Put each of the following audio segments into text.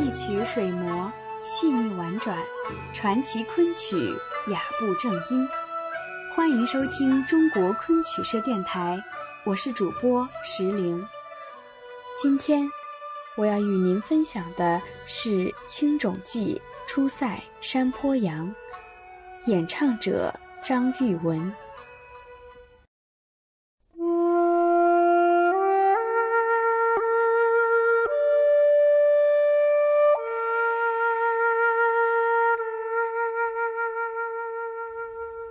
一曲水磨，细腻婉转；传奇昆曲，雅步正音。欢迎收听中国昆曲社电台，我是主播石玲。今天我要与您分享的是《青冢记·出塞山坡羊》，演唱者张玉文。《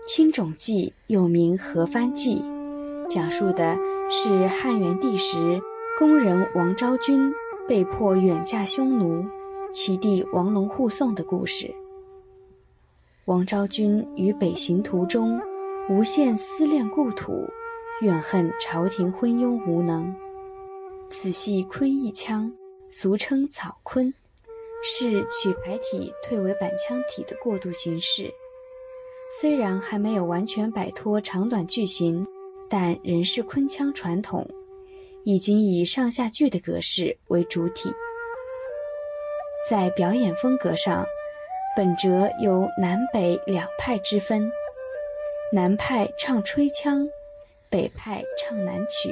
青冢记》又名《何番记》，讲述的是汉元帝时，宫人王昭君被迫远嫁匈奴，其弟王龙护送的故事。王昭君于北行途中，无限思恋故土，怨恨朝廷昏庸无能。此系昆弋腔，俗称草昆，是曲牌体退为板腔体的过渡形式。虽然还没有完全摆脱长短句型，但仍是昆腔传统，已经以上下句的格式为主体。在表演风格上，本折有南北两派之分，南派唱吹腔，北派唱南曲，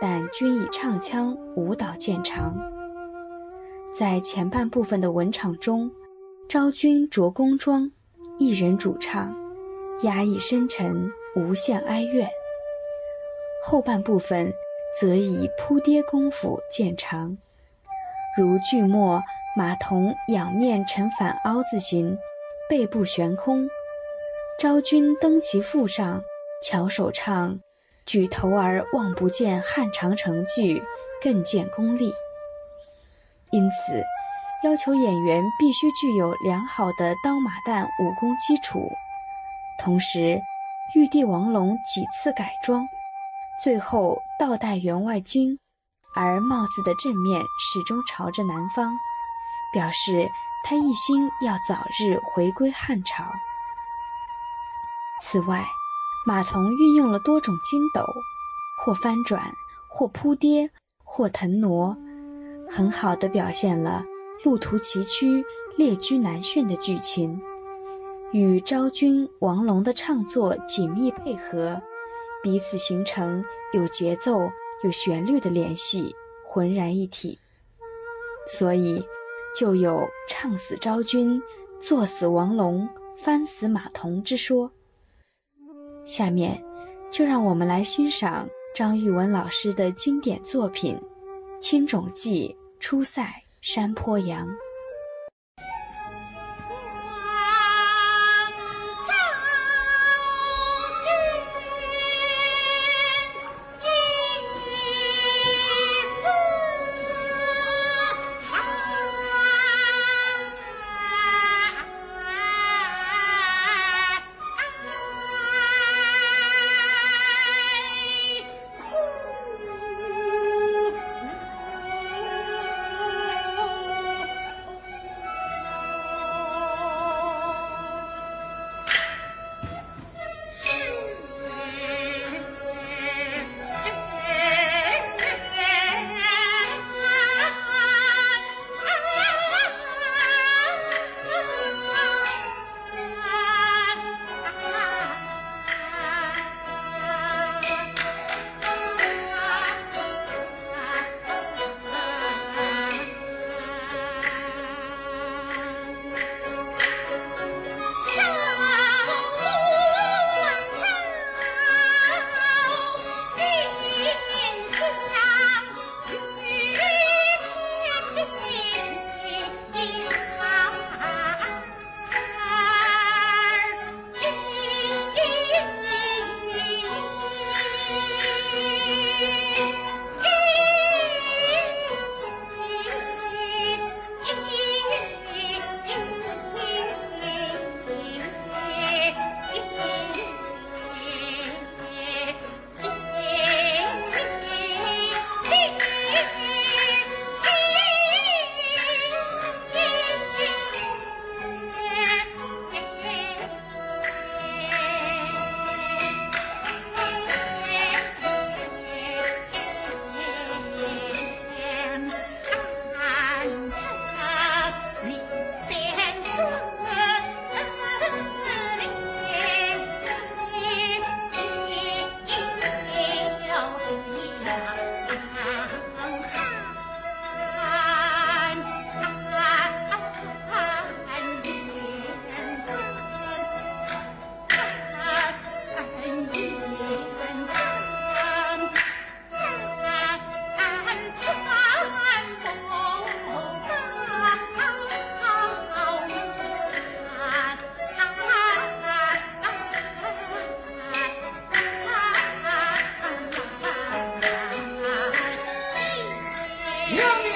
但均以唱腔舞蹈见长。在前半部分的文场中，昭君着宫装。一人主唱，压抑深沉，无限哀怨。后半部分则以扑跌功夫见长，如剧末马童仰面呈反凹字形，背部悬空，昭君登其腹上，翘首唱，举头而望不见汉长城句，更见功力。因此。要求演员必须具有良好的刀马旦武功基础，同时，玉帝王龙几次改装，最后倒戴员外巾，而帽子的正面始终朝着南方，表示他一心要早日回归汉朝。此外，马童运用了多种筋斗，或翻转，或扑跌，或腾挪，很好的表现了。路途崎岖、列居难驯的剧情，与昭君、王龙的唱作紧密配合，彼此形成有节奏、有旋律的联系，浑然一体。所以，就有唱死昭君、作死王龙、翻死马童之说。下面，就让我们来欣赏张玉文老师的经典作品《青冢记·出塞》。山坡羊。Hear